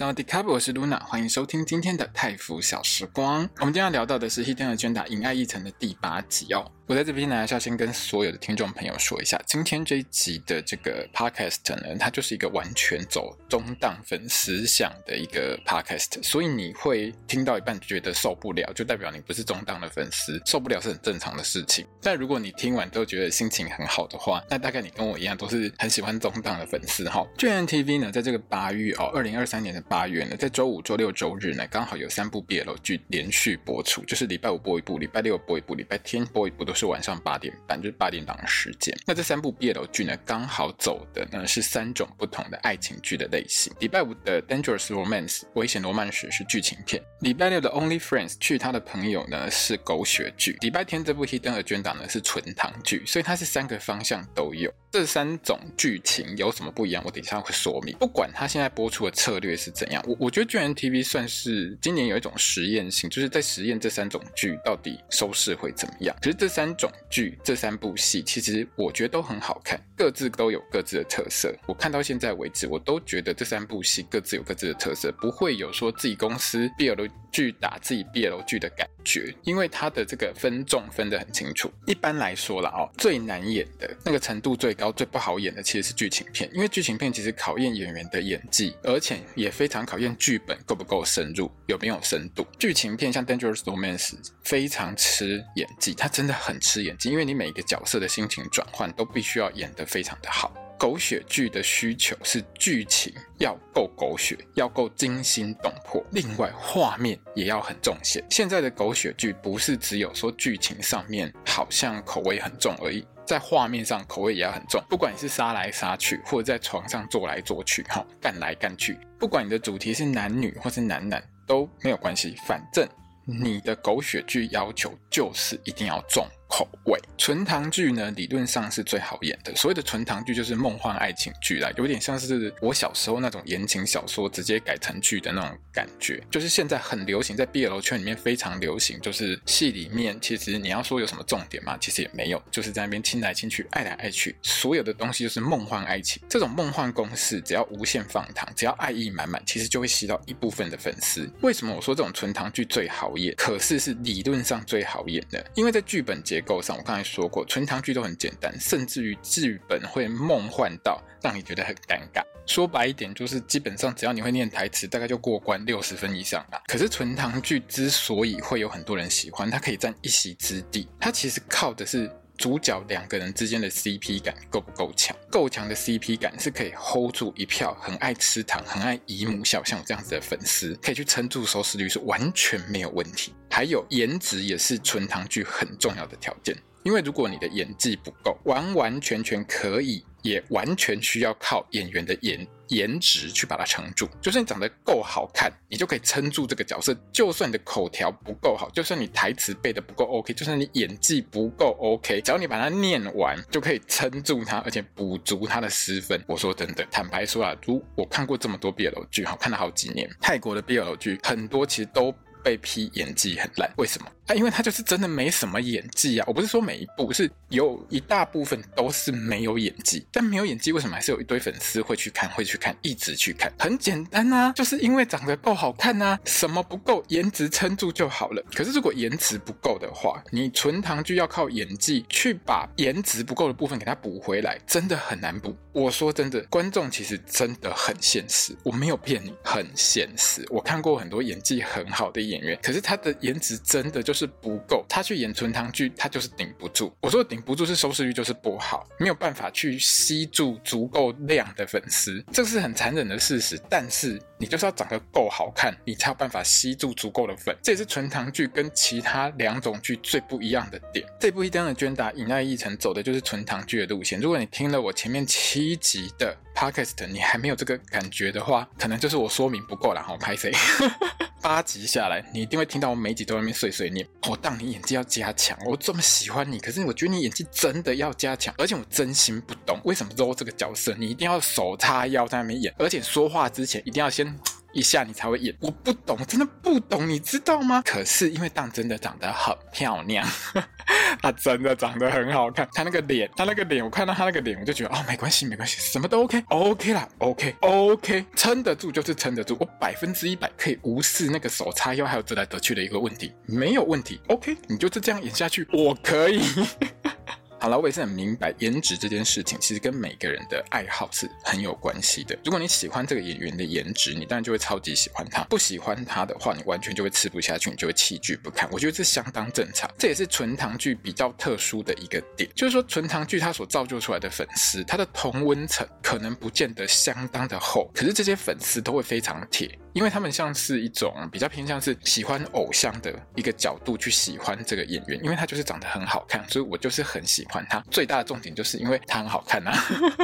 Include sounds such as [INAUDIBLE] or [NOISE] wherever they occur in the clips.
大家好，我是 Luna，欢迎收听今天的泰腐小时光。我们今天要聊到的是《Hidden Agenda》隐爱议程的第八集哦。我在这边呢，还是要先跟所有的听众朋友说一下，今天这一集的这个 podcast 呢，它就是一个完全走中档粉思想的一个 podcast，所以你会听到一半觉得受不了，就代表你不是中档的粉丝，受不了是很正常的事情。但如果你听完都觉得心情很好的话，那大概你跟我一样都是很喜欢中档的粉丝哈。GMMTV 呢，在这个八月哦，二零二三年的八月呢，在周五、周六、周日呢，刚好有三部 BL 剧连续播出，就是礼拜五播一部，礼拜六播一部，礼拜天播一部，都是。晚上八点半，就是八点档的时间。那这三部 BL 剧呢，刚好走的呢是三种不同的爱情剧的类型。礼拜五的 Dangerous Romance 危险罗曼史是剧情片。礼拜六的 Only Friends 去他的朋友呢是狗血剧。礼拜天这部 Hidden Agenda 呢是纯糖剧，所以它是三个方向都有。这三种剧情有什么不一样？我等一下会说明。不管它现在播出的策略是怎怎样，我我觉得 GNTV 算是今年有一种实验性，就是在实验这三种剧到底收视会怎么样。其实这三种剧这三部戏，其实我觉得都很好看，各自都有各自的特色。我看到现在为止，我都觉得这三部戏各自有各自的特色，不会有说自己公司 BL 剧打自己 BL 剧的感觉，因为它的这个分众分得很清楚。一般来说啦，哦，最难演的那个程度最高、最不好演的其实是剧情片，因为剧情片其实考验演员的演技，而且也非常考验剧本够不够深入，有没有深度。剧情片像《Dangerous Romance》非常吃演技，它真的很吃演技，因为你每一个角色的心情转换都必须要演得非常的好。狗血剧的需求是剧情要够狗血，要够惊心动魄，另外画面也要很重咸。现在的狗血剧不是只有说剧情上面好像口味很重而已，在画面上口味也要很重。不管你是杀来杀去，或者在床上做来做去，哈，干来干去，不管你的主题是男女或是男男都没有关系，反正你的狗血剧要求就是一定要重。口味纯糖剧呢，理论上是最好演的。所谓的纯糖剧就是梦幻爱情剧啦，有点像是我小时候那种言情小说直接改成剧的那种感觉。就是现在很流行，在 BL 圈里面非常流行，就是戏里面其实你要说有什么重点嘛，其实也没有，就是在那边亲来亲去，爱来爱去，所有的东西就是梦幻爱情。这种梦幻公式，只要无限放糖，只要爱意满满，其实就会吸到一部分的粉丝。为什么我说这种纯糖剧最好演？可是是理论上最好演的，因为在剧本结构上，我刚才说过，纯唐剧都很简单，甚至于剧本会梦幻到让你觉得很尴尬。说白一点，就是基本上只要你会念台词，大概就过关六十分以上啦。可是纯唐剧之所以会有很多人喜欢，它可以占一席之地，它其实靠的是主角两个人之间的 CP 感够不够强？够强的 CP 感是可以 hold 住一票很爱吃糖、很爱姨母笑像我这样子的粉丝，可以去撑住收视率，是完全没有问题。还有颜值也是纯糖剧很重要的条件。因为如果你的演技不够，完完全全可以，也完全需要靠演员的颜颜值去把它撑住。就算你长得够好看，你就可以撑住这个角色。就算你的口条不够好，就算你台词背得不够 OK，就算你演技不够 OK，只要你把它念完，就可以撑住它，而且补足它的失分。我说真的，坦白说啊，如我看过这么多 BL 剧，好看了好几年，泰国的 BL 剧很多其实都被批演技很烂，为什么？啊，因为他就是真的没什么演技啊！我不是说每一部，是有一大部分都是没有演技。但没有演技，为什么还是有一堆粉丝会去看，会去看，一直去看？很简单啊，就是因为长得够好看啊，什么不够，颜值撑住就好了。可是如果颜值不够的话，你纯糖剧要靠演技去把颜值不够的部分给它补回来，真的很难补。我说真的，观众其实真的很现实，我没有骗你，很现实。我看过很多演技很好的演员，可是他的颜值真的就是。是不够，他去演纯糖剧，他就是顶不住。我说顶不住是收视率就是不好，没有办法去吸住足够量的粉丝，这是很残忍的事实。但是你就是要长得够好看，你才有办法吸住足够的粉。这也是纯糖剧跟其他两种剧最不一样的点。这部《Hidden Agenda》隐爱议程走的就是纯糖剧的路线。如果你听了我前面七集的 Podcast，你还没有这个感觉的话，可能就是我说明不够了。好，拍谁？[LAUGHS] 八集下来，你一定会听到我每集都在那边碎碎念。我、当你演技要加强，我这么喜欢你，可是我觉得你演技真的要加强，而且我真心不懂为什么 Zoe 这个角色，你一定要手叉腰在那边演，而且说话之前一定要先。一下你才会演，我不懂，真的不懂，你知道吗？可是因为当真的长得很漂亮，[LAUGHS] 她真的长得很好看，她那个脸，她那个脸，我看到她那个脸，我就觉得哦，没关系，没关系，什么都 OK，OK 啦，OK，OK，撑得住就是撑得住，我百分之一百可以无视那个手叉腰还有折来折去的一个问题，没有问题，OK，你就是这样演下去，我可以。好了，我也是很明白，颜值这件事情其实跟每个人的爱好是很有关系的。如果你喜欢这个演员的颜值，你当然就会超级喜欢他；不喜欢他的话，你完全就会吃不下去，你就会弃剧不看。我觉得这相当正常，这也是纯糖剧比较特殊的一个点，就是说纯糖剧它所造就出来的粉丝，它的同温层可能不见得相当的厚，可是这些粉丝都会非常铁。因为他们像是一种比较偏向是喜欢偶像的一个角度去喜欢这个演员，因为他就是长得很好看，所以我就是很喜欢他。最大的重点就是因为他很好看呐、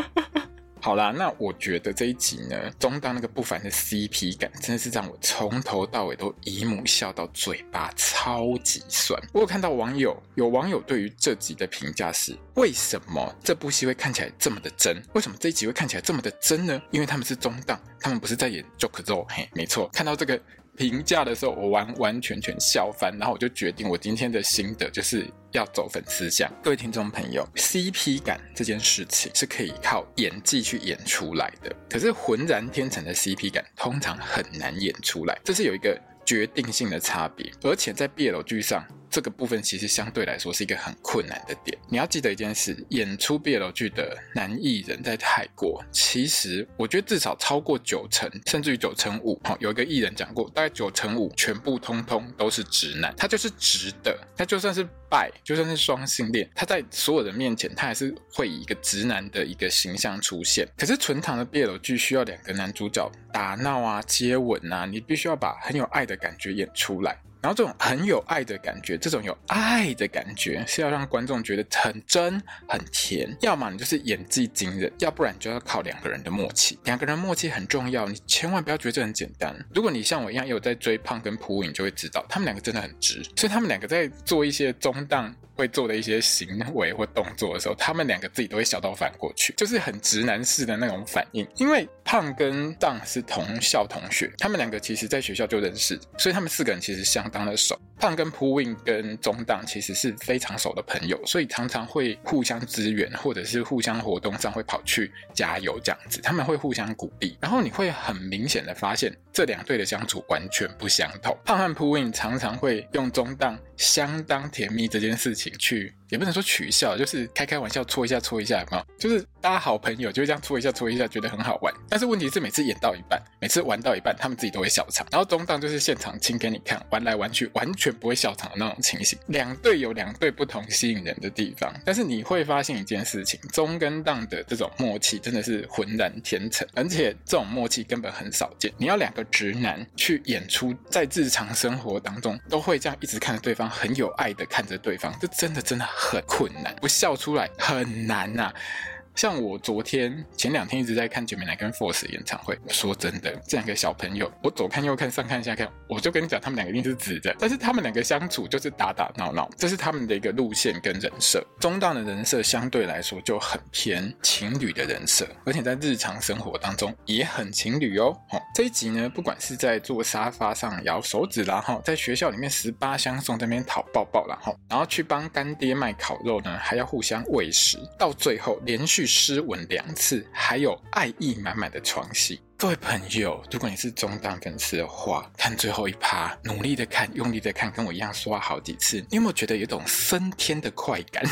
[LAUGHS] 好啦，那我觉得这一集呢，中档那个不凡的 CP 感，真的是让我从头到尾都姨母笑到嘴巴超级酸。我有看到网友，有网友对于这集的评价是：为什么这部戏会看起来这么的真？为什么这一集会看起来这么的真呢？因为他们是中档，他们不是在演 Joke Zoe。嘿，没错，看到这个。评价的时候，我完完全全笑翻，然后我就决定，我今天的心得就是要走粉丝向。各位听众朋友，CP 感这件事情是可以靠演技去演出来的，可是浑然天成的 CP 感通常很难演出来，这是有一个决定性的差别，而且在 BL 剧上。这个部分其实相对来说是一个很困难的点。你要记得一件事：演出 BL 剧的男艺人，在泰国，其实我觉得至少超过九成，甚至于九成五。好，有一个艺人讲过，大概九成五全部通通都是直男，他就是直的。他就算是拜就算是双性恋，他在所有人面前，他还是会以一个直男的一个形象出现。可是纯堂的 BL 剧需要两个男主角打闹啊、接吻啊，你必须要把很有爱的感觉演出来。然后这种很有爱的感觉，这种有爱的感觉是要让观众觉得很真、很甜。要么你就是演技惊人，要不然就要靠两个人的默契。两个人默契很重要，你千万不要觉得这很简单。如果你像我一样有在追胖跟朴影，就会知道他们两个真的很直。所以他们两个在做一些中档会做的一些行为或动作的时候，他们两个自己都会笑到反过去，就是很直男式的那种反应。因为胖跟档是同校同学，他们两个其实在学校就认识，所以他们四个人其实相当。当的熟，胖跟朴韵跟中档其实是非常熟的朋友，所以常常会互相支援，或者是互相活动上会跑去加油这样子，他们会互相鼓励，然后你会很明显的发现这两队的相处完全不相同。胖和朴韵常常会用中档相当甜蜜这件事情去。也不能说取笑，就是开开玩笑，戳一下戳一下，有没有？就是大家好朋友，就这样戳一下戳一下，觉得很好玩。但是问题是，每次演到一半，每次玩到一半，他们自己都会笑场。然后中档就是现场亲给你看，玩来玩去，完全不会笑场的那种情形。两队有两队不同吸引人的地方，但是你会发现一件事情：中跟档的这种默契真的是浑然天成，而且这种默契根本很少见。你要两个直男去演出，在日常生活当中都会这样一直看着对方，很有爱的看着对方，这真的真的。很困难，不笑出来很难呐、啊。像我昨天前两天一直在看 Gemini 跟 Force 演唱会，说真的，这两个小朋友，我左看右看上看下看，我就跟你讲，他们两个一定是直的。但是他们两个相处就是打打闹闹，这是他们的一个路线跟人设。中档的人设相对来说就很偏情侣的人设，而且在日常生活当中也很情侣哦。哦，这一集呢，不管是在坐沙发上摇手指，然后在学校里面十八相送在那边讨抱抱，然后然后去帮干爹卖烤肉呢，还要互相喂食，到最后连续。湿吻两次，还有爱意满满的床戏。各位朋友，如果你是中档粉丝的话，看最后一趴，努力的看，用力的看，跟我一样刷好几次，你有没有觉得有种升天的快感？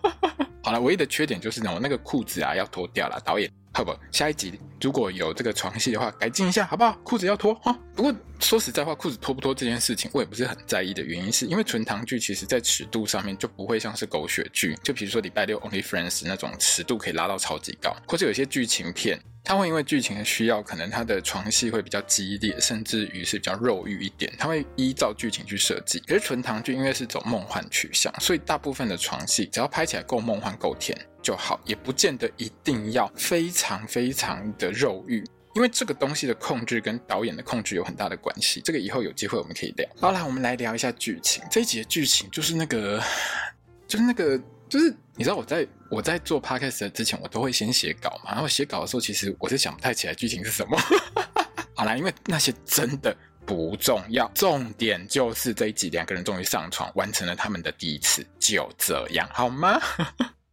[LAUGHS] 好了，唯一的缺点就是呢，我那个裤子啊要脱掉了，导演。好不，下一集如果有这个床戏的话，改进一下好不好？裤子要脱哈。不过说实在话，裤子脱不脱这件事情，我也不是很在意的原因，是因为纯堂剧其实在尺度上面就不会像是狗血剧，就比如说礼拜六 Only Friends 那种尺度可以拉到超级高，或者有些剧情片，它会因为剧情的需要，可能它的床戏会比较激烈，甚至于是比较肉欲一点，它会依照剧情去设计。可是纯堂剧因为是走梦幻取向，所以大部分的床戏只要拍起来够梦幻够甜就好，也不见得一定要非常非常的肉欲。因为这个东西的控制跟导演的控制有很大的关系。这个以后有机会我们可以聊。好啦，我们来聊一下剧情。这一集的剧情就是那个，[LAUGHS] 就是那个，就是你知道我在我在做 podcast 之前，我都会先写稿嘛。然后写稿的时候，其实我是想不太起来剧情是什么。[LAUGHS] 好啦，因为那些真的不重要，重点就是这一集两个人终于上床，完成了他们的第一次，就这样好吗？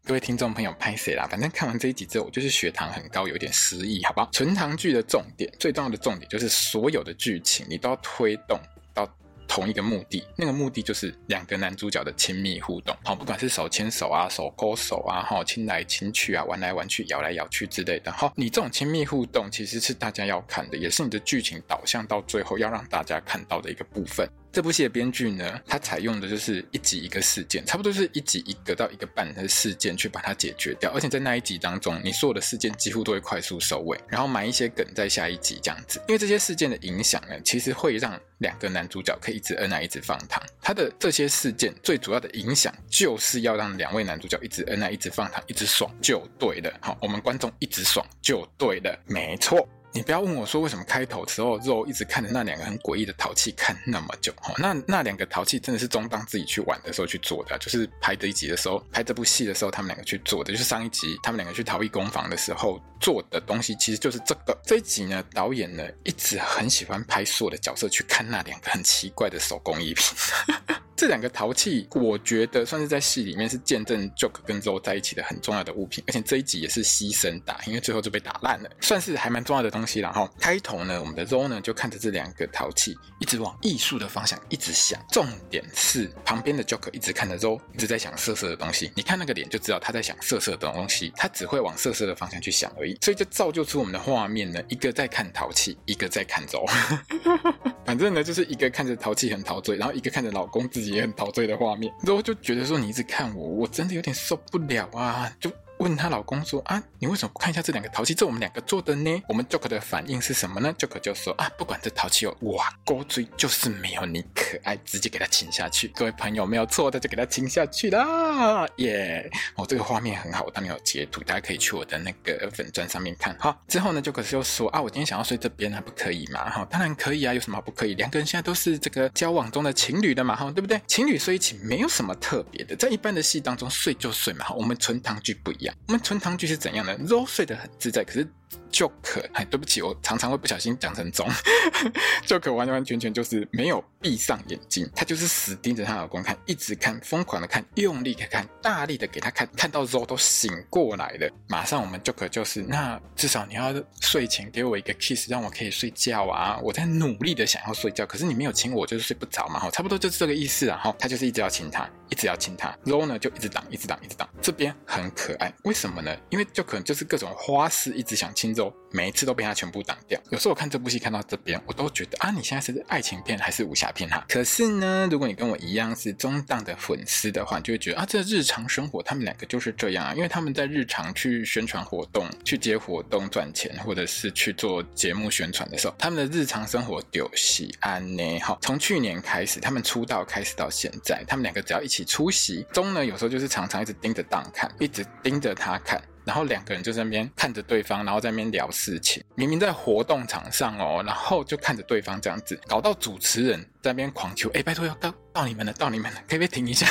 各位听众朋友，拍谁啦？反正看完这一集之后，我就是血糖很高，有点失忆，好不好？纯糖剧的重点，最重要的重点就是所有的剧情你都要推动到同一个目的，那个目的就是两个男主角的亲密互动。好，不管是手牵手啊、手勾手啊、哈亲来亲去啊、玩来玩去、咬来咬去之类的。哈，你这种亲密互动其实是大家要看的，也是你的剧情导向到最后要让大家看到的一个部分。这部戏的编剧呢，他采用的就是一集一个事件，差不多是一集一个到一个半的事件去把它解决掉。而且在那一集当中，你所有的事件几乎都会快速收尾，然后埋一些梗在下一集这样子。因为这些事件的影响呢，其实会让两个男主角可以一直恩爱，一直放糖。他的这些事件最主要的影响，就是要让两位男主角一直恩爱，一直放糖，一直爽就对了。好，我们观众一直爽就对了，没错。你不要问我说为什么开头的时候肉一直看着那两个很诡异的淘气看那么久哈？那那两个淘气真的是中当自己去玩的时候去做的，就是拍这一集的时候，拍这部戏的时候，他们两个去做的，就是上一集他们两个去逃逸攻防的时候做的东西，其实就是这个。这一集呢，导演呢一直很喜欢拍所有的角色去看那两个很奇怪的手工艺品。[LAUGHS] 这两个陶器，我觉得算是在戏里面是见证 Joke 跟 Ro 在一起的很重要的物品，而且这一集也是牺牲打，因为最后就被打烂了，算是还蛮重要的东西。然后开头呢，我们的 Ro 呢就看着这两个陶器，一直往艺术的方向一直想。重点是旁边的 Joke 一直看着 Ro，一直在想色色的东西。你看那个脸就知道他在想色色的东西，他只会往色色的方向去想而已。所以就造就出我们的画面呢，一个在看陶器，一个在看 Ro。反正呢，就是一个看着陶器很陶醉，然后一个看着老公自己也很陶醉的画面，然后就觉得说你一直看我，我真的有点受不了啊！就。问她老公说啊，你为什么不看一下这两个淘气？这我们两个做的呢？我们 Joker 的反应是什么呢？Joker 就说啊，不管这淘气有哇勾追，就是没有你可爱，直接给他亲下去。各位朋友没有错的，就给他亲下去啦，[LAUGHS] 耶！哦，这个画面很好，我当然有截图，大家可以去我的那个粉钻上面看。好，之后呢，Joker 就说啊，我今天想要睡这边，还不可以吗？哈，当然可以啊，有什么不可以？两个人现在都是这个交往中的情侣的嘛，哈，对不对？情侣睡一起没有什么特别的，在一般的戏当中睡就睡嘛，哈，我们纯糖剧不一样，我们纯糖剧。是怎样的肉睡得很自在，可是 Joke，哎，对不起，我常常会不小心讲成中。[LAUGHS] Joke 完完全全就是没有闭上眼睛，他就是死盯着她老公看，一直看，疯狂的看，用力的看，大力的给他看，看到 Ro 都醒过来了。马上我们 Joke 就是，那至少你要睡前给我一个 kiss，让我可以睡觉啊！我在努力的想要睡觉，可是你没有亲我，就是睡不着嘛。哈，差不多就是这个意思啊。哈，他就是一直要亲他，一直要亲他，Ro 呢就一直挡，一直挡，一直挡。这边很可爱，为什么呢？因为就可能就是各种花式，一直想亲 Ro，每一次都被他全部挡掉。有时候我看这部戏看到这边，我都觉得啊，你现在是爱情片还是武侠片哈？可是呢，如果你跟我一样是中档的粉丝的话，你就会觉得啊，这日常生活他们两个就是这样啊，因为他们在日常去宣传活动、去接活动赚钱，或者是去做节目宣传的时候，他们的日常生活就是安呢。好，从去年开始，他们出道开始到现在，他们两个只要一起出席，中呢有时候就是常常一直盯着档看，一直盯着他看。然后两个人就在那边看着对方，然后在那边聊事情。明明在活动场上哦，然后就看着对方这样子，搞到主持人在那边狂求：“哎，拜托要到到你们了，到你们了，可不可以停一下？”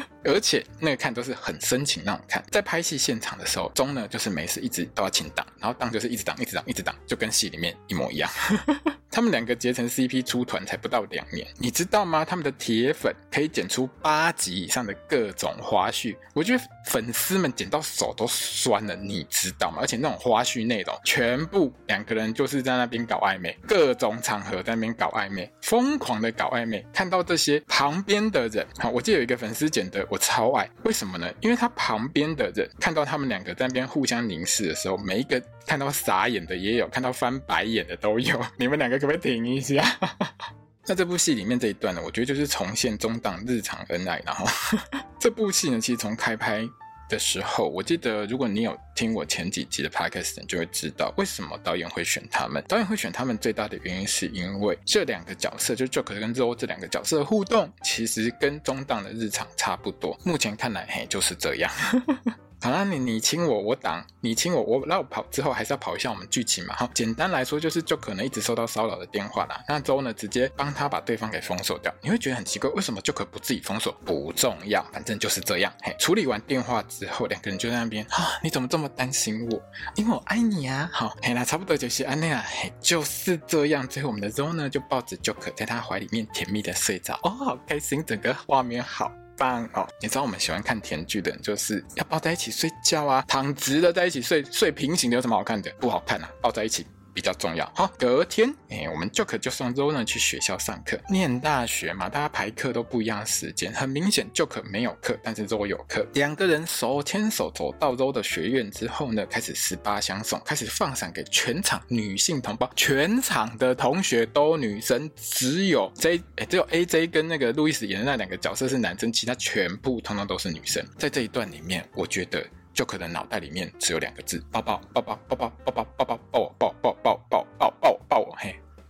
[LAUGHS] 而且那个看都是很深情那种看。在拍戏现场的时候，钟呢就是没事一直都要请档，然后档就是一直档，一直档，一直档，就跟戏里面一模一样。[LAUGHS] 他们两个结成 CP 出团才不到两年，你知道吗？他们的铁粉可以剪出八集以上的各种花絮，我觉得粉丝们剪到手都酸了，你知道吗？而且那种花絮内容，全部两个人就是在那边搞暧昧，各种场合在那边搞暧昧，疯狂的搞暧昧。看到这些旁边的人，好，我记得有一个粉丝剪的，我超爱，为什么呢？因为他旁边的人看到他们两个在那边互相凝视的时候，每一个看到傻眼的也有，看到翻白眼的都有。[LAUGHS] 你们两个。可不可以停一下？[LAUGHS] 那这部戏里面这一段呢，我觉得就是重现中档日常恩爱。然后 [LAUGHS] 这部戏呢，其实从开拍的时候，我记得如果你有听我前几集的 podcast，你就会知道为什么导演会选他们。导演会选他们最大的原因，是因为这两个角色，就 Joke 跟 Ro 这两个角色的互动，其实跟中档的日常差不多。目前看来，嘿，就是这样。[LAUGHS] 好，啦你你亲我，我挡，你亲我，我绕跑之后还是要跑一下我们剧情嘛。好，简单来说就是就可能一直收到骚扰的电话啦。那周呢直接帮他把对方给封锁掉。你会觉得很奇怪，为什么就可不自己封锁？不重要，反正就是这样。嘿，处理完电话之后，两个人就在那边啊，你怎么这么担心我？因为我爱你啊。好，嘿，那差不多就是安那样，嘿，就是这样。最后我们的周呢就抱着就可在他怀里面甜蜜的睡着。哦，好开心，整个画面好。棒哦！你知道我们喜欢看甜剧的人，就是要抱在一起睡觉啊，躺直的在一起睡，睡平行的有什么好看的？不好看啊，抱在一起。比较重要。好隔天哎我们 joke 就送 ro 呢去学校上课。念大学嘛大家排课都不一样时间很明显 joke 没有课。但是 ro 有课两个人手牵手走到 ro 的学院之后呢开始十八相送开始放闪给全场女性同胞。全场的同学都女生只有 j 哎只有 aj 跟那个路易斯演的那两个角色是男生其他全部通通都是女生。在这一段里面我觉得 joke 的脑袋里面只有两个字抱抱抱抱抱抱抱抱抱。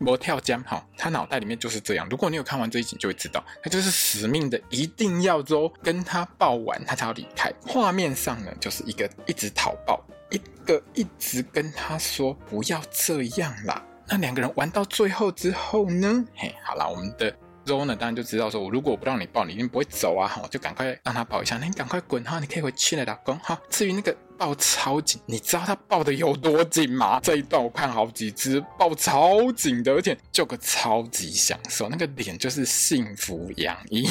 魔跳江哈，他脑袋里面就是这样。如果你有看完这一集，就会知道，他就是死命的，一定要周跟他抱完，他才要离开。画面上呢，就是一个一直讨抱，一个一直跟他说不要这样啦。那两个人玩到最后之后呢，嘿，好啦，我们的。Ro 呢，当然就知道说，我如果不让你抱，你一定不会走啊！我就赶快让他抱一下，那你赶快滚哈，你可以回去了，老公哈。至于那个抱超紧，你知道他抱的有多紧吗？这一段我看好几只，抱超紧的，而且就个超级享受，那个脸就是幸福洋溢。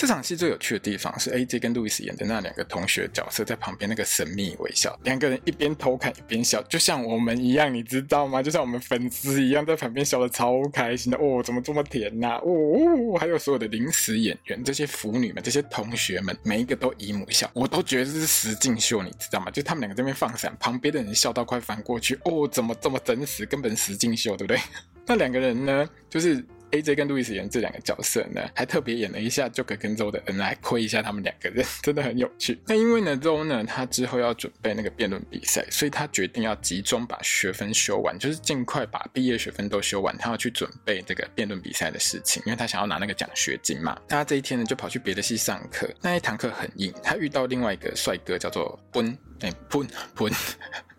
这场戏最有趣的地方是 AJ 跟路易斯演的那两个同学角色在旁边那个神秘微笑，两个人一边偷看一边笑，就像我们一样，你知道吗？就像我们粉丝一样，在旁边笑得超开心的哦，怎么这么甜呐、哦，还有所有的临时演员，这些腐女们，这些同学们，每一个都姨母笑，我都觉得这是实境秀，你知道吗？就他们两个这边放闪，旁边的人笑到快翻过去，哦，怎么这么真实？根本实境秀，对不对？[LAUGHS] 那两个人呢，就是。AJ 跟路易斯演这两个角色呢，还特别演了一下 Joker 跟 Ro 的恩爱，窥一下他们两个人，真的很有趣。那因为呢，Ro 呢，他之后要准备那个辩论比赛，所以他决定要集中把学分修完，就是尽快把毕业学分都修完，他要去准备这个辩论比赛的事情，因为他想要拿那个奖学金嘛。那他这一天呢，就跑去别的系上课，那一堂课很硬，他遇到另外一个帅哥，叫做喷，哎，喷喷。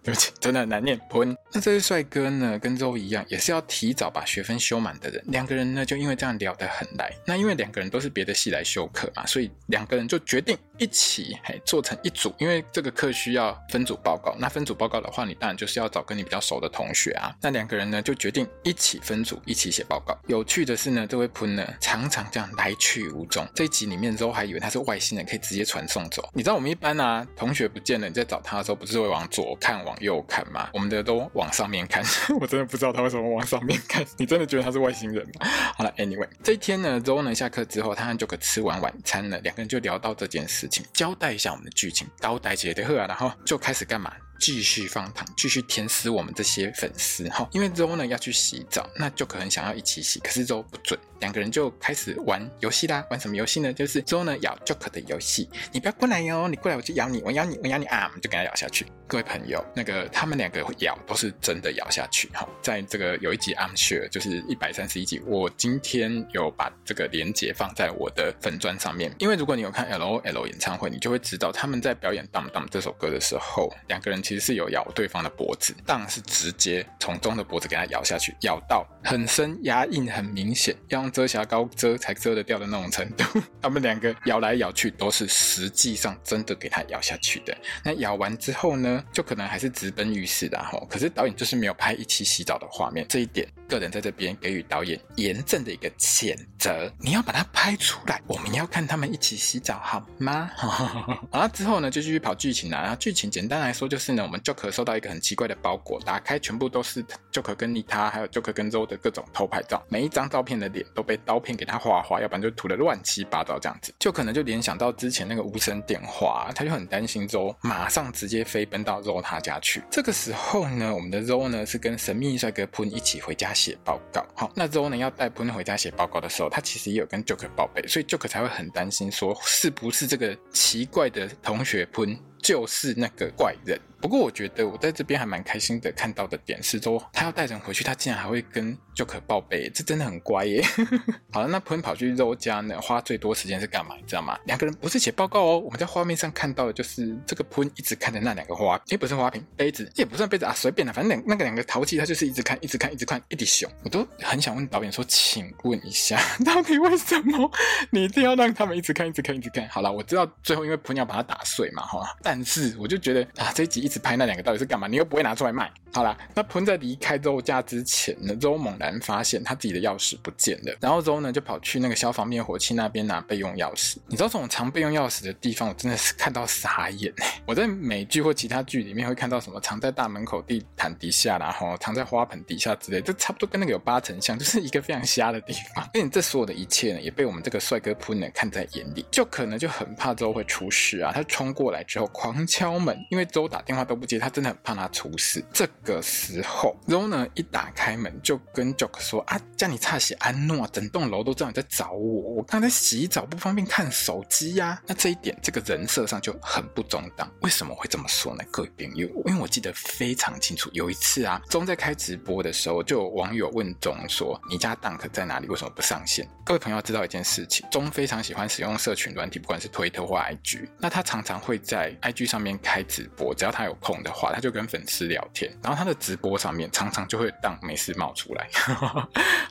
对不起，真的很难念。喷。那这位帅哥呢，跟周一样，也是要提早把学分修满的人。两个人呢，就因为这样聊得很来。那因为两个人都是别的系来修课嘛，所以两个人就决定一起嘿做成一组。因为这个课需要分组报告，那分组报告的话，你当然就是要找跟你比较熟的同学啊。那两个人呢，就决定一起分组，一起写报告。有趣的是呢，这位喷呢，常常这样来去无踪。这一集里面周还以为他是外星人，可以直接传送走。你知道我们一般啊，同学不见了，你在找他的时候，不是会往左看往。往右看嘛，我们的都往上面看，[LAUGHS] 我真的不知道他为什么往上面看。[LAUGHS] 你真的觉得他是外星人吗？好了，Anyway，这一天呢，Ro 呢下课之后，他们就可吃完晚餐了，两个人就聊到这件事情，交代一下我们的剧情，交代起来的啊，然后就开始干嘛？继续放糖，继续甜死我们这些粉丝哈。因为周呢要去洗澡，那 Joker 想要一起洗，可是周不准。两个人就开始玩游戏啦，玩什么游戏呢？就是周呢咬 Joker 的游戏，你不要过来哟，你过来我就咬你，我咬你，我咬你啊，就给他咬下去。各位朋友，那个他们两个咬都是真的咬下去哈，在这个有一集 I'm sure 就是一百三十一集，我今天有把这个连接放在我的粉砖上面，因为如果你有看 LOL 演唱会，你就会知道他们在表演《Dum Dum》这首歌的时候，两个人其实是有咬对方的脖子当然是直接从中的脖子给他咬下去，咬到很深，牙印很明显，要用遮瑕膏遮才遮得掉的那种程度。[LAUGHS] 他们两个咬来咬去都是实际上真的给他咬下去的。那咬完之后呢，就可能还是直奔浴室的哈。可是导演就是没有拍一起洗澡的画面，这一点个人在这边给予导演严正的一个谴责。你要把它拍出来，我们要看他们一起洗澡好吗？[LAUGHS] 好了之后呢，就继续跑剧情了。然后剧情简单来说就是呢，我们 Joker 收到一个很奇怪的包裹，打开全部都是 Joker 跟妮塔还有 Joker 跟 Ro 的各种偷拍照，每一张照片的脸都被刀片给他划划，要不然就涂得乱七八糟这样子，就可能就联想到之前那个无声电话，他就很担心 Ro，马上直接飞奔到 Ro 他家去。这个时候呢，我们的 Ro 呢是跟神秘帅哥喷一起回家写报告。好，那 Ro 呢要带喷回家写报告的时候，他其实也有跟 Joker 报备，所以 Joker 才会很担心说是不是这个奇怪的同学喷。就是那个怪人。不过我觉得我在这边还蛮开心的，看到的点是说他要带人回去，他竟然还会跟 Joker 报备，这真的很乖耶。[LAUGHS] 好了，那喷跑去 Zoe 家呢，花最多时间是干嘛？你知道吗？两个人不是写报告哦，我们在画面上看到的就是这个喷一直看着那两个花，也不是花瓶，杯子也不算杯子啊，随便的，反正两那个两个陶器，他就是一直看，一直看，一直看，一直熊。我都很想问导演说，请问一下，到底为什么你一定要让他们一直看，一直看，一直看？好了，我知道最后因为喷要把它打碎嘛，哈，但是我就觉得啊，这一集一直拍那两个到底是干嘛？你又不会拿出来卖。好啦，那喷在离开周家之前呢，周猛然发现他自己的钥匙不见了，然后周呢就跑去那个消防灭火器那边拿备用钥匙。你知道这种藏备用钥匙的地方，我真的是看到傻眼。[LAUGHS] 我在美剧或其他剧里面会看到什么藏在大门口地毯底下，然后藏在花盆底下之类，这差不多跟那个有八成像，就是一个非常瞎的地方。而且这所有的一切呢，也被我们这个帅哥喷呢看在眼里，就可能就很怕周会出事啊。他冲过来之后狂敲门，因为周打电话都不接，他真的很怕他出事。这个时候。然后呢，一打开门就跟 Jock 说啊，叫你擦洗安诺，整栋楼都知道你在找我。我刚才洗澡不方便看手机呀、那这一点，这个人设上就很不中当。为什么会这么说呢？各位朋友，因为我记得非常清楚，有一次啊，钟在开直播的时候，就有网友问钟说：“你家 Dunk 在哪里？为什么不上线？”各位朋友要知道一件事情，钟非常喜欢使用社群软体，不管是推特或 IG。那他常常会在 IG 上面开直播，只要他有空的话，他就跟粉丝聊天。然后他的直播上。面常常就会当没事冒出来，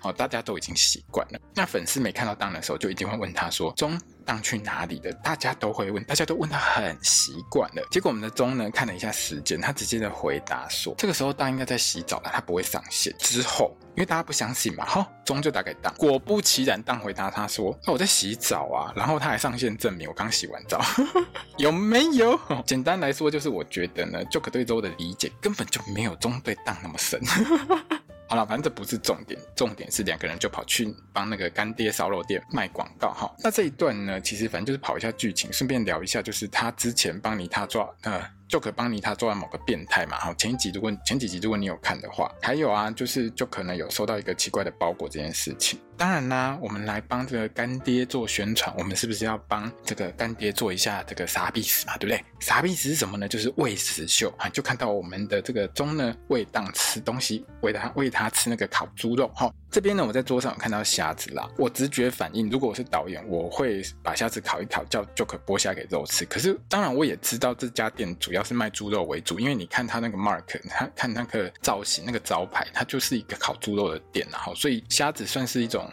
好，[LAUGHS] 大家都已经习惯了。那粉丝没看到当的时候，就一定会问他说：“中当去哪里的？”大家都会问，大家都问他很习惯了。结果我们的钟呢，看了一下时间，他直接的回答说：“这个时候当应该在洗澡了，他不会上线。”之后，因为大家不相信嘛，哈，钟就打给当，果不其然，当回答他说：“那我在洗澡啊。”然后他还上线证明我刚洗完澡，[LAUGHS] 有没有？简单来说，就是我觉得呢就可对周的理解根本就没有中对当那么深。好了，反正这不是重点，重点是两个人就跑去帮那个干爹烧肉店卖广告哈。那这一段呢，其实反正就是跑一下剧情，顺便聊一下，就是他之前帮你他抓呃。就可帮你他抓某个变态嘛，好，前几集如果前几集如果你有看的话，还有啊，就是就可能有收到一个奇怪的包裹这件事情。当然啦，我们来帮这个干爹做宣传，我们是不是要帮这个干爹做一下这个傻逼死嘛，对不对？傻逼死是什么呢？就是喂食秀啊，就看到我们的这个中呢喂当吃东西，喂他喂他吃那个烤猪肉哈。这边呢，我在桌上有看到虾子啦，我直觉反应，如果我是导演，我会把虾子烤一烤，叫 Joker 剥虾给肉吃。可是当然我也知道这家店主要。是卖猪肉为主，因为你看它那个 mark，他看那个造型，那个招牌，它就是一个烤猪肉的店，然后所以虾子算是一种。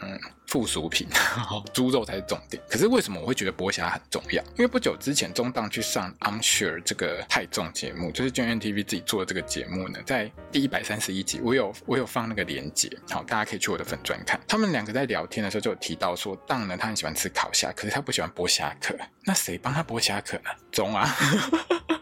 附属品，[LAUGHS] 猪肉才是重点。可是为什么我会觉得剥虾很重要？因为不久之前中档去上 I'm Sure 这个泰综节目，就是 GNTV 自己做的这个节目呢，在第一百三十一集，我有我有放那个链接，好，大家可以去我的粉专看。他们两个在聊天的时候就有提到说，档呢他很喜欢吃烤虾，可是他不喜欢剥虾壳。那谁帮他剥虾壳呢？中啊！[LAUGHS]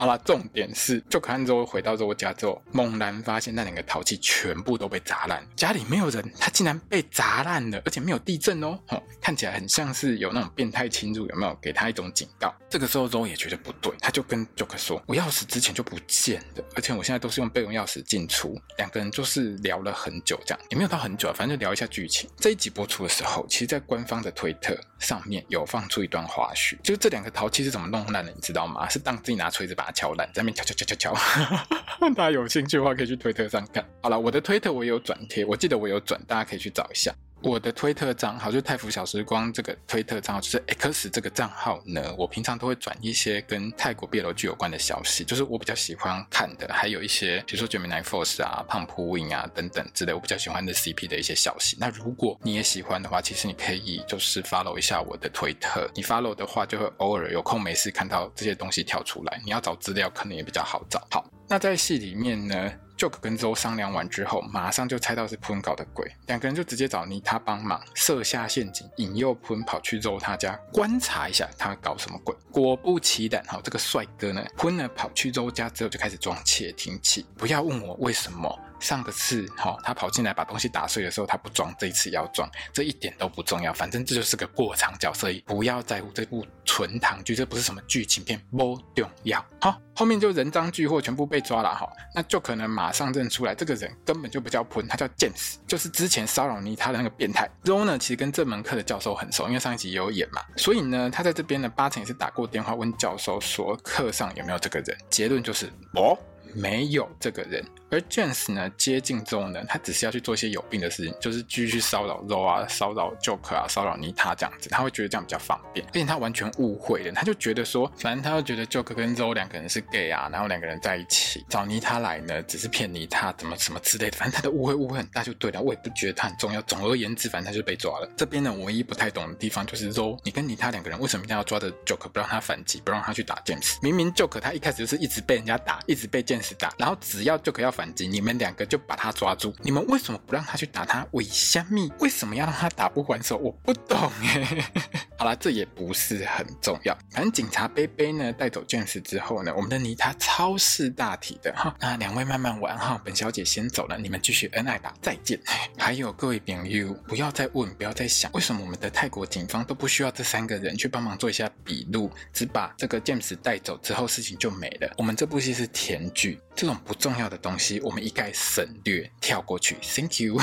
好了，重点是，就看之后回到周家之后，猛然发现那两个陶器全部都被砸烂，家里没有人，他竟然被砸烂了，而且没有地震哦，哦，看起来很像是有那种变态侵入，有没有？给他一种警告。这个时候周也觉得不对，他就跟 Joker 说：“我钥匙之前就不见了，而且我现在都是用备用钥匙进出。”两个人就是聊了很久，这样也没有到很久，反正就聊一下剧情。这一集播出的时候，其实，在官方的推特上面有放出一段花絮，就是这两个陶器是怎么弄烂的，你知道吗？是当自己拿锤子把它敲烂，在那边敲敲敲敲敲。[LAUGHS] 大家有兴趣的话，可以去推特上看。好了，我的推特我有转贴，我记得我有转，大家可以去找一下。我的推特账号就是泰福小时光这个推特账号，就是 X 这个账号呢，我平常都会转一些跟泰国 BL 剧有关的消息，就是我比较喜欢看的，还有一些比如说 Gemini Force 啊、胖扑 Win 啊等等之类，我比较喜欢的 CP 的一些消息。那如果你也喜欢的话，其实你可以就是 follow 一下我的推特，你 follow 的话就会偶尔有空没事看到这些东西跳出来，你要找资料可能也比较好找。好，那在戏里面呢 Joke 跟周商量完之后，马上就猜到是 Pun 搞的鬼，两个人就直接找妮他帮忙设下陷阱，引诱喷跑去周他家观察一下他搞什么鬼。果不其然，这个帅哥呢，，Pun 呢跑去周家之后就开始装窃听器，不要问我为什么。上个次好、哦，他跑进来把东西打碎的时候他不装，这一次要装，这一点都不重要，反正这就是个过场角色，不要在乎这部纯糖剧，这不是什么剧情片，不重要。好，后面就人赃俱获，全部被抓了哈，那就可能马上认出来，这个人根本就不叫喷，他叫 James，就是之前骚扰妮他的那个变态。Ro 呢，其实跟这门课的教授很熟，因为上一集也有演嘛，所以呢，他在这边呢，八成也是打过电话问教授说课上有没有这个人，结论就是哦，没有这个人。而 James 呢，接近之后呢，他只是要去做一些有病的事情，就是继续骚扰 Ro 啊，骚扰 Joker 啊，骚扰妮塔这样子，他会觉得这样比较方便。而且他完全误会了，他就觉得说，反正他就觉得 Joker 跟 Ro 两个人是 gay 啊，然后两个人在一起找妮塔来呢，只是骗妮塔，怎么什么之类的，反正他的误会误会很大就对了。我也不觉得他很重要。总而言之，反正他就被抓了。这边呢，唯一不太懂的地方就是 Ro，你跟妮塔两个人为什么一定要抓着 Joker 不让他反击，不让他去打 James？明明 Joker 他一开始就是一直被人家打，一直被 James 打，然后只要 Joker 要反击，你们两个。就把他抓住，你们为什么不让他去打他？为虾米？为什么要让他打不还手？我不懂哎。好啦，这也不是很重要。反正警察杯杯呢带走 James 之后呢，我们的妮他超识大体的哈。那两位慢慢玩哈，本小姐先走了，你们继续恩爱吧，再见。还有各位朋友，不要再问，不要再想，为什么我们的泰国警方都不需要这三个人去帮忙做一下笔录，只把这个 James 带走之后事情就没了？我们这部戏是甜剧，这种不重要的东西我们一概省略跳过去。Thank you，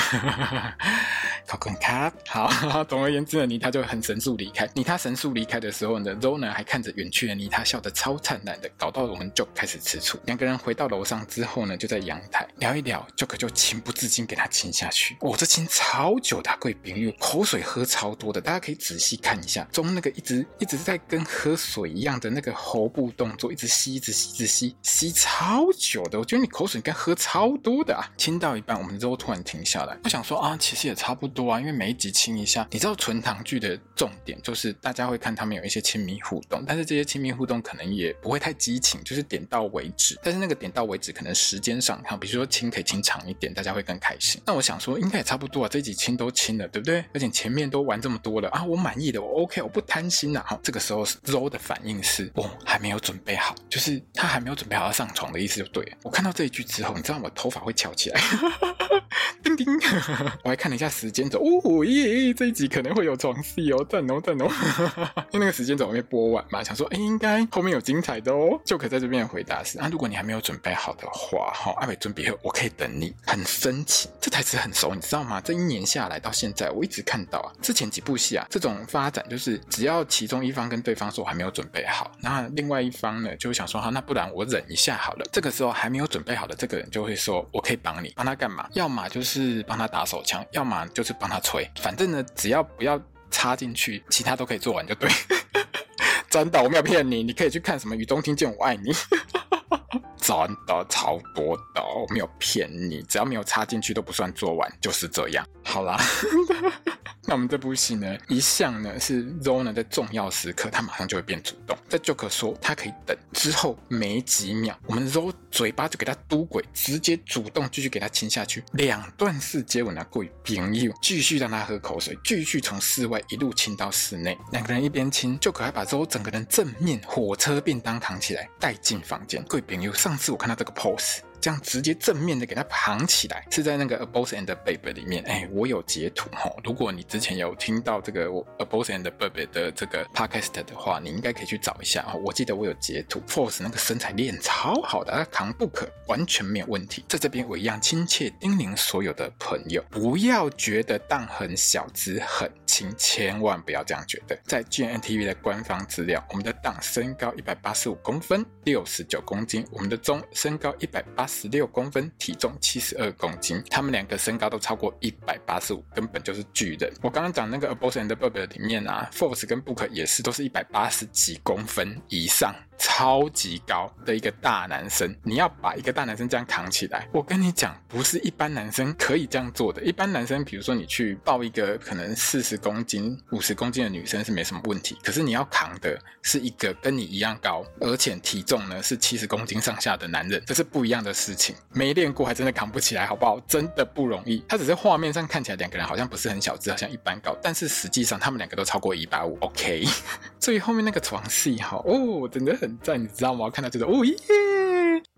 考坤卡。[LAUGHS] 好，[LAUGHS] 总而言之呢，妮他就很神速离开。妮他神速离开的时候呢，Ro 呢还看着远去的妮他笑得超灿烂的，搞到我们就开始吃醋。两个人回到楼上之后呢，就在阳台聊一聊，Joke 就情不自禁给他亲下去。我、这亲超久的，贵宾友口水喝超多的，大家可以仔细看一下，中那个一直一直在跟喝水一样的那个喉部动作，一直吸，一直吸，一直吸，吸超久的。我觉得你口水应该喝超多的啊！亲到一半，我们 Ro 突然停下来，我想说啊，其实也差不多啊，因为每一集亲一下，你知道纯糖剧的重点就是。是大家会看他们有一些亲密互动，但是这些亲密互动可能也不会太激情，就是点到为止。但是那个点到为止，可能时间上，哈，比如说亲可以亲长一点，大家会更开心。那我想说，应该也差不多啊，这一集亲都亲了，对不对？而且前面都玩这么多了啊，我满意的，我 OK，我不贪心呐。好，这个时候 Ro 的反应是，哦，还没有准备好，就是他还没有准备好要上床的意思，就对了。我看到这一句之后，你知道我头发会翘起来，[LAUGHS] 叮叮，[LAUGHS] 我还看了一下时间轴，哦耶，这一集可能会有床戏哦，赞哦，赞哦。[LAUGHS] 因为那个时间总会播完嘛，想说，哎，应该后面有精彩的哦。就可在这边回答是，啊，如果你还没有准备好的话，哈，阿伟准备，我可以等你。很深情，这台词很熟，你知道吗？这一年下来到现在，我一直看到啊，之前几部戏啊，这种发展就是只要其中一方跟对方说我还没有准备好，那另外一方呢就会想说，好，那不然我忍一下好了。这个时候还没有准备好的这个人就会说，我可以帮你，帮他干嘛？要么就是帮他打手枪，要么就是帮他吹，反正呢，只要不要。插进去，其他都可以做完就对。[LAUGHS] 真的，我没有骗你，你可以去看什么《雨中听见我爱你》。[LAUGHS] 真的超多的，我没有骗你，只要没有插进去都不算做完，就是这样。好啦。[LAUGHS] 那我们这部戏呢，一向呢是 Ro 呢在重要时刻，他马上就会变主动。在 Joker 说他可以等之后没几秒，我们 Ro 嘴巴就给他嘟鬼，直接主动继续给他亲下去，两段式接吻啊，过于平易，继续让他喝口水，继续从室外一路亲到室内，两个人一边亲，Joker 还把 Ro 整个人正面火车便当扛起来带进房间，过于平易。上次我看到这个 pose。这样直接正面的给它扛起来，是在那个《A Boss and a Babe》里面。哎，我有截图哈。如果你之前有听到这个《A Boss and a Babe》的这个 Podcast 的话，你应该可以去找一下哈。我记得我有截图，Force 那个身材练超好的，他扛不可，完全没有问题。在这边我一样亲切叮咛所有的朋友，不要觉得蛋很小只很轻，千万不要这样觉得。在 GNTV 的官方资料，我们的蛋身高一百八十五公分，六十九公斤；我们的中身高一百八。十六公分，体重七十二公斤，他们两个身高都超过一百八十五，根本就是巨人。我刚刚讲那个《A Boss and a Babe》里面啊，Force 跟 Book 也是都是一百八十几公分以上。超级高的一个大男生，你要把一个大男生这样扛起来，我跟你讲，不是一般男生可以这样做的。一般男生，比如说你去抱一个可能四十公斤、五十公斤的女生是没什么问题，可是你要扛的是一个跟你一样高，而且体重呢是七十公斤上下的男人，这是不一样的事情。没练过还真的扛不起来，好不好？真的不容易。他只是画面上看起来两个人好像不是很小只，好像一般高，但是实际上他们两个都超过一百五。OK，所以后面那个床戏哈，哦，真的很。在你知道吗？看到这个哦耶，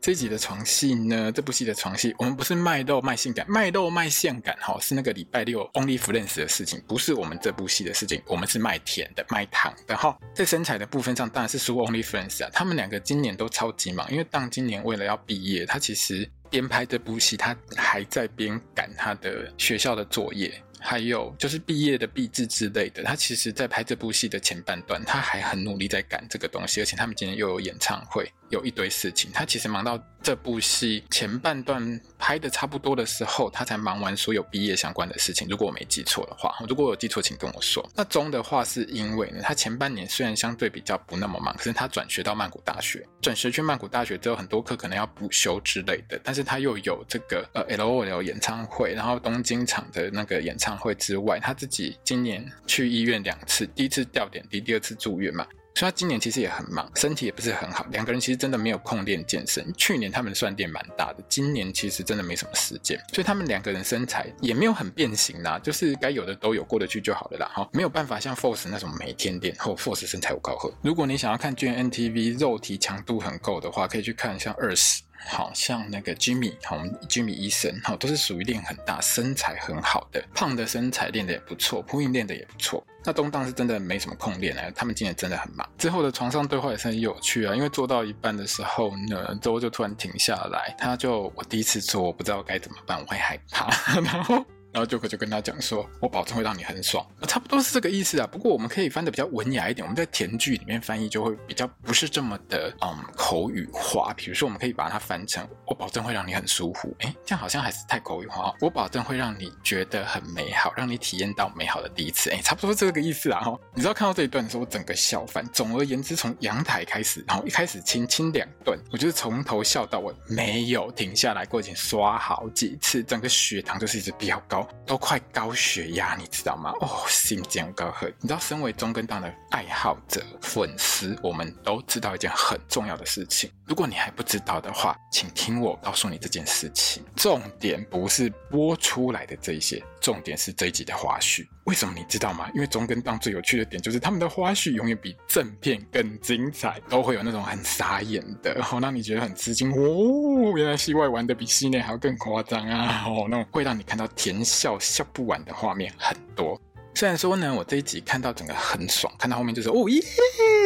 这集的床戏呢，这部戏的床戏，我们不是卖肉卖性感，卖肉卖性感哈，是那个礼拜六 Only Friends 的事情，不是我们这部戏的事情。我们是卖甜的，卖糖的哈。在身材的部分上，当然是输 Only Friends 啊。他们两个今年都超级忙，因为当今年为了要毕业，他其实边拍这部戏，他还在边赶他的学校的作业。还有就是毕业的毕制之类的，他其实在拍这部戏的前半段，他还很努力在赶这个东西，而且他们今天又有演唱会。有一堆事情，他其实忙到这部戏前半段拍的差不多的时候，他才忙完所有毕业相关的事情。如果我没记错的话，如果我有记错，请跟我说。那中的话是因为呢，他前半年虽然相对比较不那么忙，可是他转学到曼谷大学，转学去曼谷大学之后，很多课可能要补修之类的。但是他又有这个呃 LOL 演唱会，然后东京场的那个演唱会之外，他自己今年去医院两次，第一次吊点滴，第二次住院嘛。所以他今年其实也很忙，身体也不是很好。两个人其实真的没有空练健身。去年他们算练蛮大的，今年其实真的没什么时间。所以他们两个人身材也没有很变形啦，就是该有的都有，过得去就好了啦。哈，没有办法像 Force 那种每天练，或 Force 身材有高和。如果你想要看 GNTV 肉体强度很够的话，可以去看像二十。好像那个 Jimmy，我们 Jimmy 医生，好，都是属于练很大、身材很好的，胖的身材练的也不错，扑运练的也不错。那东当是真的没什么空练啊，他们今天真的很忙。之后的床上对话也是很有趣啊，因为做到一半的时候呢，周就突然停下来，他就我第一次做，我不知道该怎么办，我会害怕，[LAUGHS] 然后。然后 Joker 就跟他讲说：“我保证会让你很爽。”差不多是这个意思啊。不过我们可以翻的比较文雅一点，我们在甜剧里面翻译就会比较不是这么的嗯口语化。比如说，我们可以把它翻成：“我保证会让你很舒服。”诶，这样好像还是太口语化。我保证会让你觉得很美好，让你体验到美好的第一次。诶，差不多是这个意思啊。哈，你知道看到这一段的时候，我整个笑翻。总而言之，从阳台开始，然后一开始亲亲两顿，我就是从头笑到尾，没有停下来过，已经刷好几次，整个血糖就是一直飙高，都快。高血压，你知道吗？哦，心尖高喝。你知道，身为中跟党的爱好者、粉丝，我们都知道一件很重要的事情。如果你还不知道的话，请听我告诉你这件事情。重点不是播出来的这一些，重点是这一集的花絮。为什么你知道吗？因为中跟当最有趣的点就是他们的花絮永远比正片更精彩，都会有那种很傻眼的，然后让你觉得很吃惊哦。原来戏外玩的比戏内还要更夸张啊！哦，那种会让你看到甜笑笑不完的画面很多。虽然说呢，我这一集看到整个很爽，看到后面就是哦耶，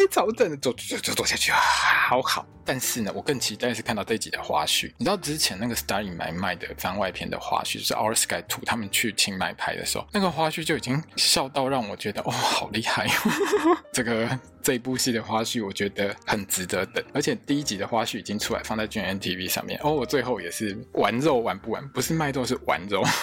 超正的，走走走走下去啊，好好。但是呢，我更期待是看到这一集的花絮。你知道之前那个 Star in My Mind 的番外篇的花絮，就是 Our Sky Two 他们去清迈拍的时候，那个花絮就已经笑到让我觉得哦，好厉害！[LAUGHS] 这个这一部戏的花絮，我觉得很值得等。而且第一集的花絮已经出来，放在 GMMTV 上面。哦，我最后也是玩肉玩不完，不是卖肉是玩肉。[LAUGHS]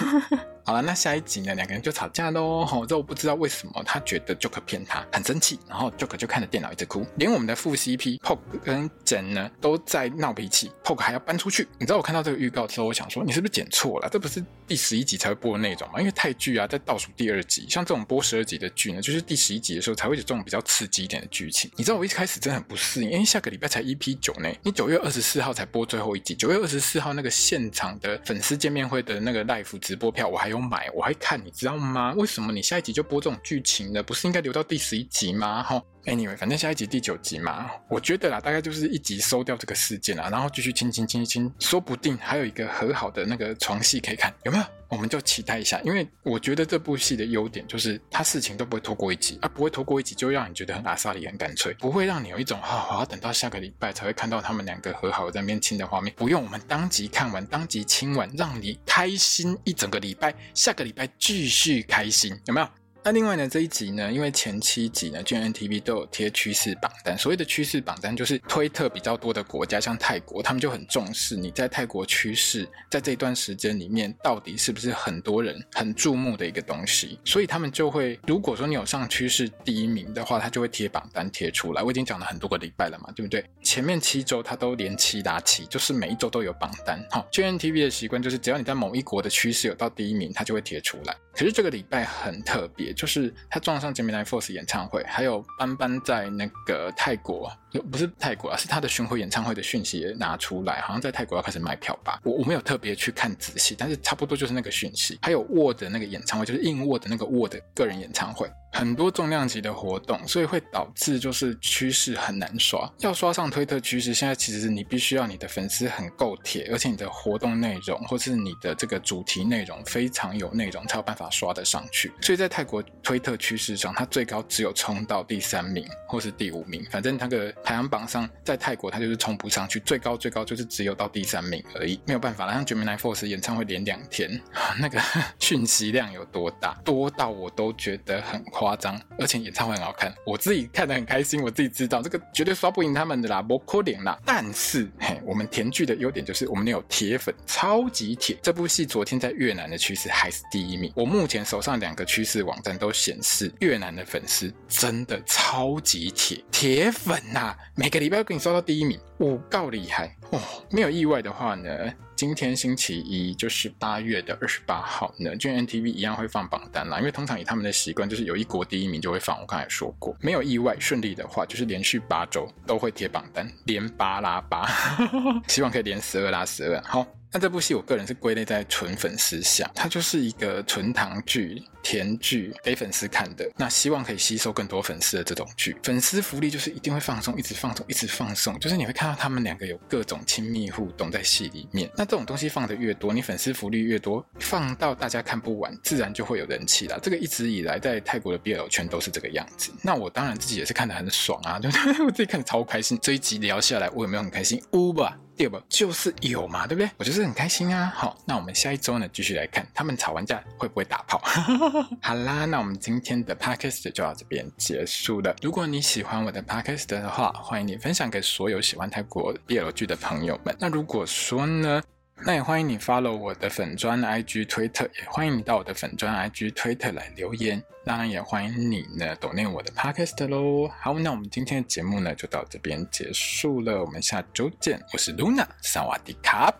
好了，那下一集呢，两个人就吵架喽。吼，这我不知道为什么，他觉得 Joker 骗他，很生气，然后 Joker 就看着电脑一直哭。连我们的副 CP Poke 跟 Jen 呢，都在闹脾气，Poke 还要搬出去。你知道我看到这个预告之后，我想说，你是不是剪错了？这不是第十一集才会播的那种嘛？因为泰剧啊，在倒数第二集，像这种播十二集的剧呢，就是第十一集的时候才会有这种比较刺激一点的剧情。你知道我一开始真的很不适应，因为下个礼拜才 EP 九呢，你九月二十四号才播最后一集，九月二十四号那个现场的粉丝见面会的那个 live 直播票，我还有买，我还看。你知道吗？为什么你下一集就播这种剧情呢？不是应该留到第十一集吗？哈，Anyway，反正下一集第九集嘛，我觉得啦，大概就是一集收掉这个事件啦，然后继续亲亲亲亲，说不定还有一个和好的那个床戏可以看，有没有？我们就期待一下，因为我觉得这部戏的优点就是它事情都不会拖过一集，而、啊、不会拖过一集就让你觉得很阿萨里很干脆，不会让你有一种哈，我、要等到下个礼拜才会看到他们两个和好在那边亲的画面。不用，我们当即看完，当即亲完，让你开心一整个礼拜，下个礼拜继续开心，有没有？那另外呢，这一集呢，因为前七集呢，GMMTV 都有贴趋势榜单。所谓的趋势榜单，就是推特比较多的国家，像泰国，他们就很重视你在泰国趋势，在这段时间里面，到底是不是很多人很注目的一个东西。所以他们就会，如果说你有上趋势第一名的话，他就会贴榜单贴出来。我已经讲了很多个礼拜了嘛，对不对？前面七周他都连七打七，就是每一周都有榜单。好，GMMTV 的习惯就是，只要你在某一国的趋势有到第一名，他就会贴出来。其实这个礼拜很特别，就是他撞上 Gemini Force 演唱会，还有班班在那个泰国，不是泰国啊，是他的巡回演唱会的讯息也拿出来，好像在泰国要开始卖票吧。我我没有特别去看仔细，但是差不多就是那个讯息。还有 Word 的那个演唱会，就是硬 Word 的那个 Word 个人演唱会。很多重量级的活动，所以会导致就是趋势很难刷。要刷上推特趋势，现在其实你必须要你的粉丝很够铁，而且你的活动内容或是你的这个主题内容非常有内容，才有办法刷得上去。所以在泰国推特趋势上，它最高只有冲到第三名或是第五名，反正那个排行榜上在泰国它就是冲不上去，最高最高就是只有到第三名而已，没有办法。像 Gemini Force 演唱会连两天，[LAUGHS] 那个讯息量有多大，多到我都觉得很夸张，而且演唱会很好看，我自己看得很开心，我自己知道这个绝对刷不赢他们的啦，不可能啦。但是嘿，我们甜剧的优点就是我们有铁粉，超级铁。这部戏昨天在越南的趋势还是第一名，我目前手上两个趋势网站都显示越南的粉丝真的超级铁，铁粉呐、啊，每个礼拜都给你刷到第一名，我够厉害哦。没有意外的话呢，今天星期一就是八月的二十八号呢就 NTV 一样会放榜单啦。因为通常以他们的习惯，就是有一国第一名就会放。我刚才说过，没有意外顺利的话，就是连续八周都会贴榜单，连八拉八，[LAUGHS] 希望可以连十二拉十二。好。那这部戏我个人是归类在纯粉丝向，它就是一个纯糖剧、甜剧，给粉丝看的。那希望可以吸收更多粉丝的这种剧，粉丝福利就是一定会放松，一直放松，一直放松，就是你会看到他们两个有各种亲密互动在戏里面。那这种东西放的越多，你粉丝福利越多，放到大家看不完，自然就会有人气啦。这个一直以来在泰国的 BL 圈都是这个样子。那我当然自己也是看得很爽啊，对不对？我自己看得超开心。这一集聊下来，我有没有很开心？呜吧。就是有嘛，对不对？我就是很开心啊。好，那我们下一周呢，继续来看他们吵完架会不会打炮。[LAUGHS] 好啦，那我们今天的 podcast 就到这边结束了。如果你喜欢我的 podcast 的话，欢迎你分享给所有喜欢泰国 BL 剧的朋友们。那如果说呢，那也欢迎你 follow 我的粉砖 IG 推特也欢迎你到我的粉砖 IG 推特来留言。当然也欢迎你呢抖念我的 podcast 喽。好，那我们今天的节目呢就到这边结束了，我们下周见。我是 Luna，萨瓦迪卡。